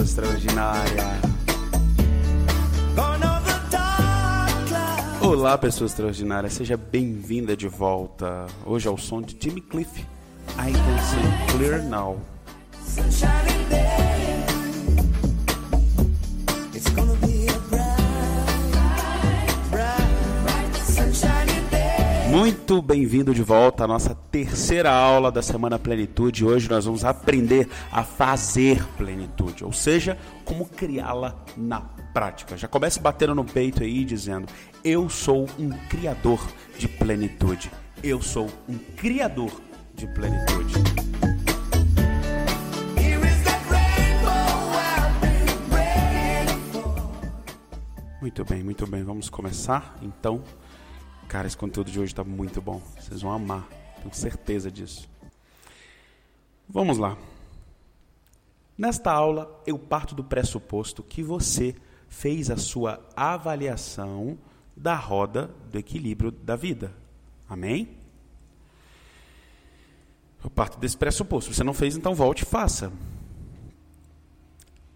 Pessoa extraordinária. Olá, pessoa extraordinária. Seja bem-vinda de volta. Hoje é o som de Jimmy Cliff. I can see clear now. Muito bem-vindo de volta à nossa terceira aula da Semana Plenitude. Hoje nós vamos aprender a fazer plenitude, ou seja, como criá-la na prática. Já comece batendo no peito aí dizendo: Eu sou um criador de plenitude. Eu sou um criador de plenitude. Muito bem, muito bem. Vamos começar então. Cara, esse conteúdo de hoje está muito bom. Vocês vão amar, tenho certeza disso. Vamos lá. Nesta aula, eu parto do pressuposto que você fez a sua avaliação da roda do equilíbrio da vida. Amém? Eu parto desse pressuposto. Se você não fez, então volte e faça.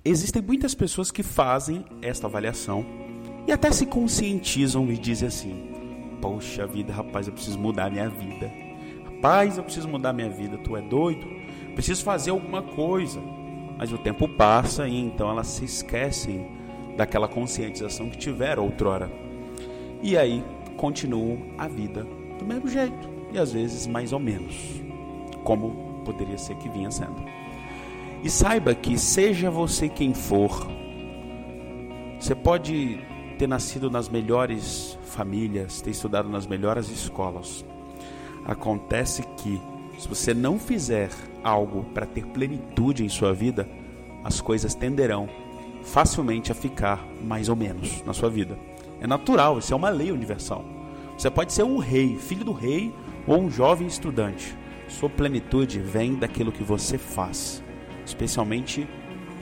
Existem muitas pessoas que fazem esta avaliação e até se conscientizam e dizem assim: Poxa vida, rapaz, eu preciso mudar minha vida. Rapaz, eu preciso mudar minha vida. Tu é doido? Preciso fazer alguma coisa. Mas o tempo passa e então elas se esquecem daquela conscientização que tiveram outrora. E aí continuam a vida do mesmo jeito. E às vezes mais ou menos. Como poderia ser que vinha sendo. E saiba que, seja você quem for, você pode ter nascido nas melhores famílias, ter estudado nas melhores escolas. Acontece que, se você não fizer algo para ter plenitude em sua vida, as coisas tenderão facilmente a ficar mais ou menos na sua vida. É natural, isso é uma lei universal. Você pode ser um rei, filho do rei ou um jovem estudante. Sua plenitude vem daquilo que você faz, especialmente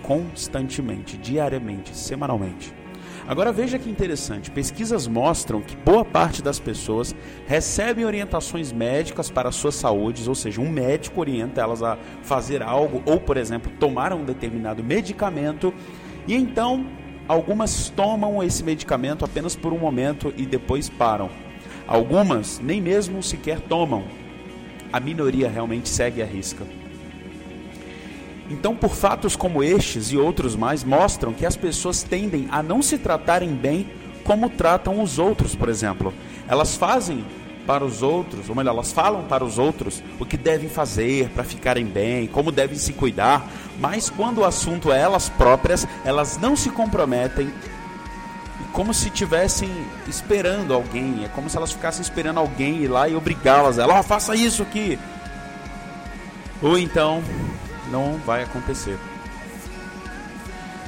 constantemente, diariamente, semanalmente. Agora veja que interessante: pesquisas mostram que boa parte das pessoas recebem orientações médicas para a sua saúde, ou seja, um médico orienta elas a fazer algo, ou, por exemplo, tomar um determinado medicamento, e então algumas tomam esse medicamento apenas por um momento e depois param. Algumas nem mesmo sequer tomam. A minoria realmente segue a risca. Então, por fatos como estes e outros mais, mostram que as pessoas tendem a não se tratarem bem como tratam os outros, por exemplo. Elas fazem para os outros, ou melhor, elas falam para os outros o que devem fazer para ficarem bem, como devem se cuidar, mas quando o assunto é elas próprias, elas não se comprometem como se estivessem esperando alguém, é como se elas ficassem esperando alguém ir lá e obrigá-las, ela, oh, faça isso aqui. Ou então, não vai acontecer.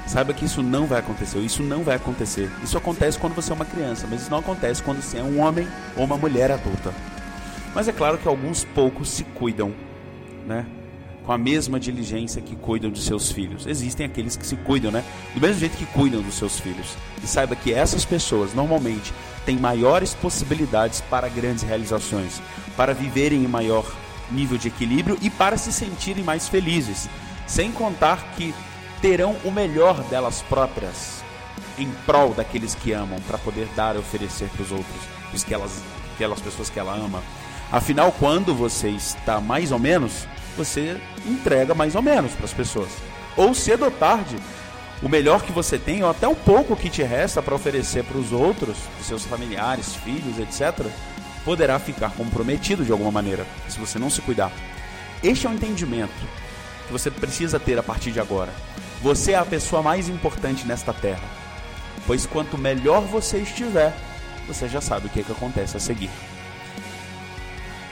Saiba que isso não vai acontecer, isso não vai acontecer. Isso acontece quando você é uma criança, mas isso não acontece quando você é um homem ou uma mulher adulta. Mas é claro que alguns poucos se cuidam, né? Com a mesma diligência que cuidam de seus filhos. Existem aqueles que se cuidam, né? Do mesmo jeito que cuidam dos seus filhos. E saiba que essas pessoas normalmente têm maiores possibilidades para grandes realizações, para viverem em maior nível de equilíbrio e para se sentirem mais felizes, sem contar que terão o melhor delas próprias em prol daqueles que amam, para poder dar e oferecer para os outros, os que elas, aquelas pessoas que ela ama. Afinal, quando você está mais ou menos, você entrega mais ou menos para as pessoas. Ou cedo ou tarde, o melhor que você tem, ou até o pouco que te resta para oferecer para os outros, seus familiares, filhos, etc., poderá ficar comprometido de alguma maneira, se você não se cuidar. Este é o entendimento que você precisa ter a partir de agora. Você é a pessoa mais importante nesta terra, pois quanto melhor você estiver, você já sabe o que, é que acontece a seguir.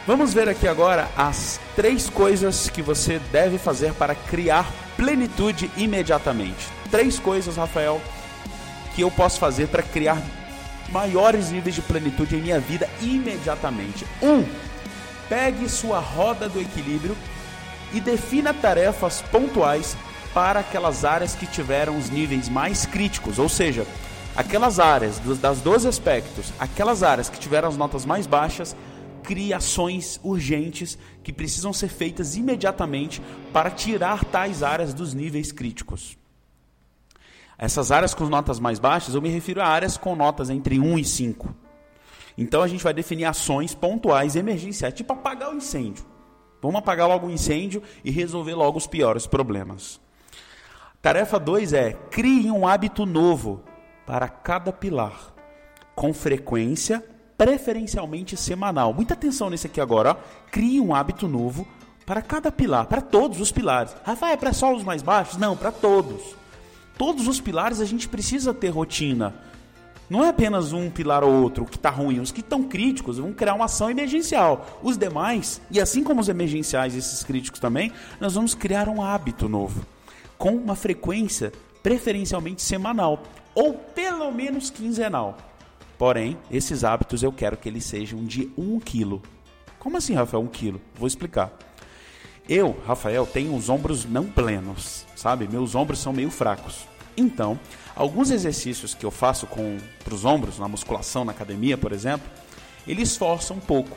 Vamos ver aqui agora as três coisas que você deve fazer para criar plenitude imediatamente. Três coisas, Rafael, que eu posso fazer para criar maiores níveis de plenitude em minha vida imediatamente. Um, pegue sua roda do equilíbrio e defina tarefas pontuais para aquelas áreas que tiveram os níveis mais críticos, ou seja, aquelas áreas das 12 aspectos, aquelas áreas que tiveram as notas mais baixas, crie ações urgentes que precisam ser feitas imediatamente para tirar tais áreas dos níveis críticos. Essas áreas com notas mais baixas, eu me refiro a áreas com notas entre 1 e 5. Então a gente vai definir ações pontuais emergenciais, tipo apagar o incêndio. Vamos apagar logo o incêndio e resolver logo os piores problemas. Tarefa 2 é: crie um hábito novo para cada pilar, com frequência, preferencialmente semanal. Muita atenção nesse aqui agora. Ó. Crie um hábito novo para cada pilar, para todos os pilares. Rafael, é para só os mais baixos? Não, para todos. Todos os pilares a gente precisa ter rotina. Não é apenas um pilar ou outro que está ruim. Os que estão críticos vão criar uma ação emergencial. Os demais, e assim como os emergenciais, esses críticos também, nós vamos criar um hábito novo. Com uma frequência preferencialmente semanal. Ou pelo menos quinzenal. Porém, esses hábitos eu quero que eles sejam de 1 quilo. Como assim, Rafael, 1 quilo? Vou explicar. Eu, Rafael, tenho os ombros não plenos, sabe? Meus ombros são meio fracos. Então, alguns exercícios que eu faço para os ombros, na musculação, na academia, por exemplo, eles forçam um pouco.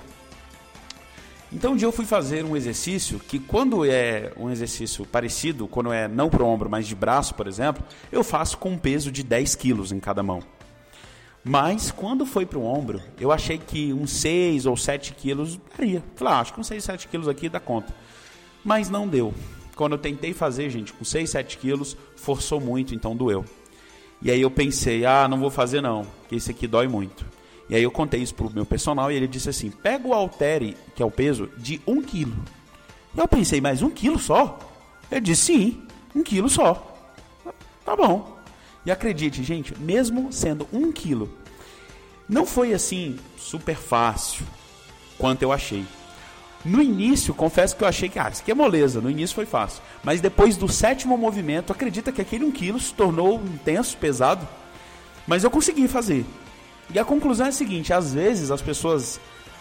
Então um dia eu fui fazer um exercício que quando é um exercício parecido, quando é não para o ombro, mas de braço, por exemplo, eu faço com um peso de 10 quilos em cada mão. Mas quando foi para o ombro, eu achei que uns 6 ou 7 quilos daria. Falei, ah, acho que uns 6, 7 quilos aqui dá conta. Mas não deu. Quando eu tentei fazer, gente, com 6, 7 quilos, forçou muito, então doeu. E aí eu pensei, ah, não vou fazer não, que esse aqui dói muito. E aí eu contei isso pro meu personal e ele disse assim, pega o haltere, que é o peso, de 1 quilo. E eu pensei, mas 1 quilo só? Ele disse, sim, 1 quilo só. Tá bom. E acredite, gente, mesmo sendo 1 quilo, não foi assim super fácil quanto eu achei. No início, confesso que eu achei que, ah, isso aqui é moleza. No início foi fácil. Mas depois do sétimo movimento, acredita que aquele 1 quilo se tornou intenso, pesado. Mas eu consegui fazer. E a conclusão é a seguinte: às vezes as pessoas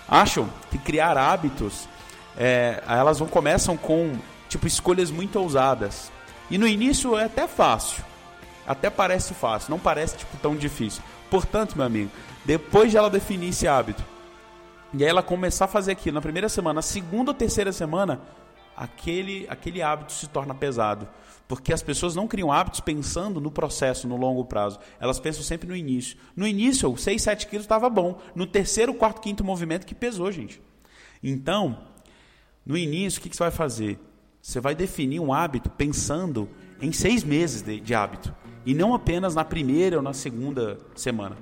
acham que criar hábitos, é, elas vão, começam com tipo escolhas muito ousadas. E no início é até fácil. Até parece fácil, não parece tipo tão difícil. Portanto, meu amigo, depois de ela definir esse hábito, e aí ela começar a fazer aquilo na primeira semana, na segunda ou terceira semana, aquele, aquele hábito se torna pesado. Porque as pessoas não criam hábitos pensando no processo, no longo prazo. Elas pensam sempre no início. No início, 6, 7 quilos estava bom. No terceiro, quarto, quinto movimento que pesou, gente. Então, no início, o que, que você vai fazer? Você vai definir um hábito pensando em seis meses de, de hábito. E não apenas na primeira ou na segunda semana.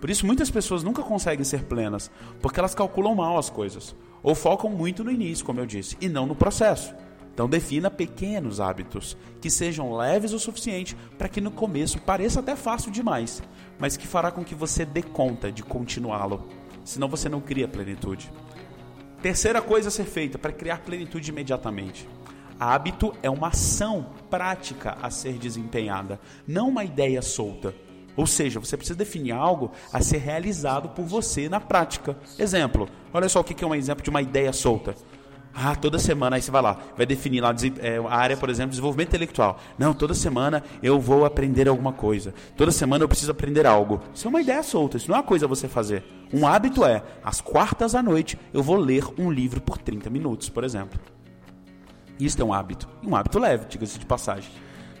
Por isso, muitas pessoas nunca conseguem ser plenas, porque elas calculam mal as coisas, ou focam muito no início, como eu disse, e não no processo. Então, defina pequenos hábitos que sejam leves o suficiente para que no começo pareça até fácil demais, mas que fará com que você dê conta de continuá-lo. Senão, você não cria plenitude. Terceira coisa a ser feita para criar plenitude imediatamente. Hábito é uma ação prática a ser desempenhada, não uma ideia solta. Ou seja, você precisa definir algo a ser realizado por você na prática. Exemplo, olha só o que é um exemplo de uma ideia solta. Ah, toda semana, aí você vai lá, vai definir lá é, a área, por exemplo, desenvolvimento intelectual. Não, toda semana eu vou aprender alguma coisa. Toda semana eu preciso aprender algo. Isso é uma ideia solta, isso não é uma coisa você fazer. Um hábito é, às quartas à noite, eu vou ler um livro por 30 minutos, por exemplo. Isso é um hábito. Um hábito leve, diga-se de passagem.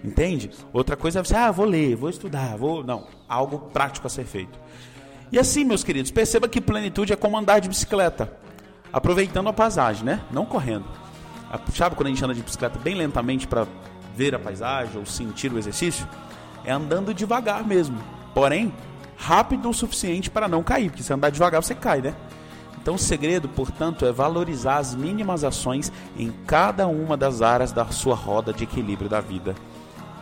Entende? Outra coisa é você, ah, vou ler, vou estudar, vou. Não, algo prático a ser feito. E assim, meus queridos, perceba que plenitude é como andar de bicicleta, aproveitando a paisagem, né? Não correndo. Sabe quando a gente anda de bicicleta bem lentamente para ver a paisagem ou sentir o exercício? É andando devagar mesmo. Porém, rápido o suficiente para não cair, porque se andar devagar você cai, né? Então, o segredo, portanto, é valorizar as mínimas ações em cada uma das áreas da sua roda de equilíbrio da vida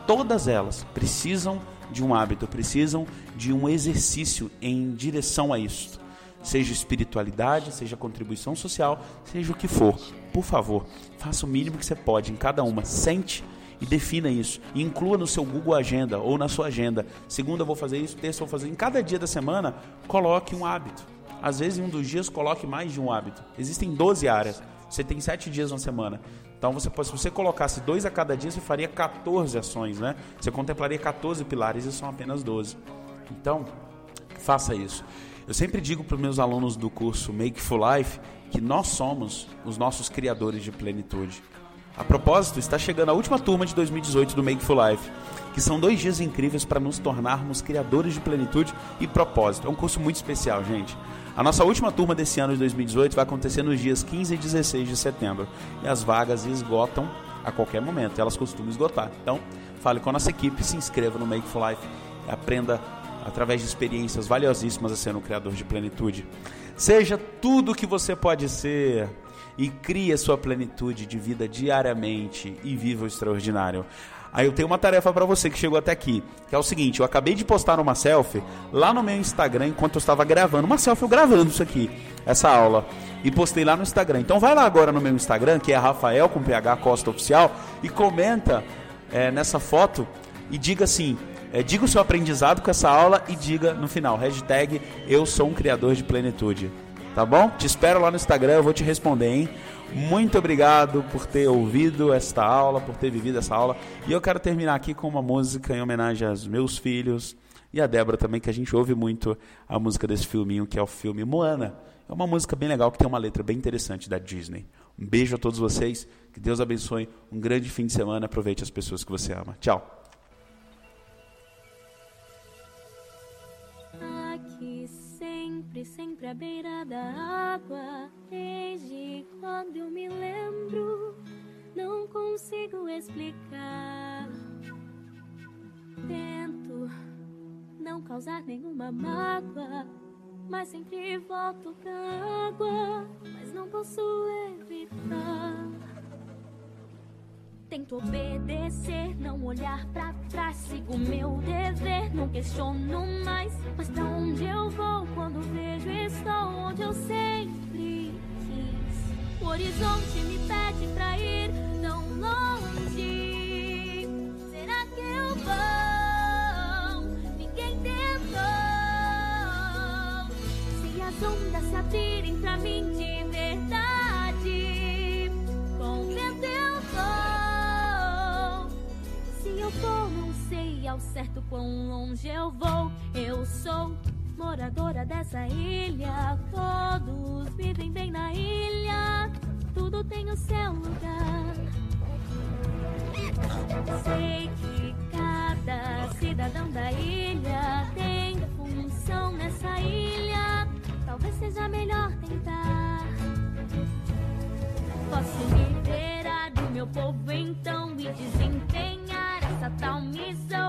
todas elas precisam de um hábito, precisam de um exercício em direção a isso. Seja espiritualidade, seja contribuição social, seja o que for. Por favor, faça o mínimo que você pode em cada uma. Sente e defina isso. E inclua no seu Google Agenda ou na sua agenda. Segunda eu vou fazer isso, terça eu vou fazer. Em cada dia da semana, coloque um hábito. Às vezes, em um dos dias, coloque mais de um hábito. Existem 12 áreas. Você tem 7 dias na semana. Então, você, se você colocasse dois a cada dia, você faria 14 ações, né? Você contemplaria 14 pilares e são apenas 12. Então, faça isso. Eu sempre digo para os meus alunos do curso Make for Life que nós somos os nossos criadores de plenitude. A propósito, está chegando a última turma de 2018 do Make for Life, que são dois dias incríveis para nos tornarmos criadores de plenitude e propósito. É um curso muito especial, gente. A nossa última turma desse ano de 2018 vai acontecer nos dias 15 e 16 de setembro. E as vagas esgotam a qualquer momento. Elas costumam esgotar. Então, fale com a nossa equipe, se inscreva no Make for Life, aprenda através de experiências valiosíssimas a ser um criador de plenitude. Seja tudo o que você pode ser e crie a sua plenitude de vida diariamente e viva o extraordinário. Aí eu tenho uma tarefa para você que chegou até aqui, que é o seguinte, eu acabei de postar uma selfie lá no meu Instagram enquanto eu estava gravando, uma selfie eu gravando isso aqui, essa aula, e postei lá no Instagram. Então vai lá agora no meu Instagram, que é Rafael com PH Costa Oficial, e comenta é, nessa foto e diga assim, é, diga o seu aprendizado com essa aula e diga no final, hashtag eu sou um criador de plenitude. Tá bom? Te espero lá no Instagram, eu vou te responder, hein? Muito obrigado por ter ouvido esta aula, por ter vivido essa aula. E eu quero terminar aqui com uma música em homenagem aos meus filhos e a Débora também, que a gente ouve muito a música desse filminho, que é o filme Moana. É uma música bem legal que tem uma letra bem interessante da Disney. Um beijo a todos vocês, que Deus abençoe, um grande fim de semana, aproveite as pessoas que você ama. Tchau. Sempre, à beira da água. Desde quando eu me lembro, não consigo explicar. Tento não causar nenhuma mágoa, mas sempre volto pra água. Mas não posso evitar. Tento obedecer, não olhar para trás, sigo meu dever, não questiono mais. Mas pra onde eu vou quando vejo estou onde eu sempre quis? O horizonte me pede pra ir tão longe. Será que eu vou? Ninguém tentou. Se as ondas se abrirem pra mim de verdade, eu não sei ao certo quão longe eu vou. Eu sou moradora dessa ilha, todos vivem bem na ilha, tudo tem o seu lugar. Sei que cada cidadão da ilha tem função nessa ilha, talvez seja melhor tentar. Posso liberar do meu povo então e desenterrar about me so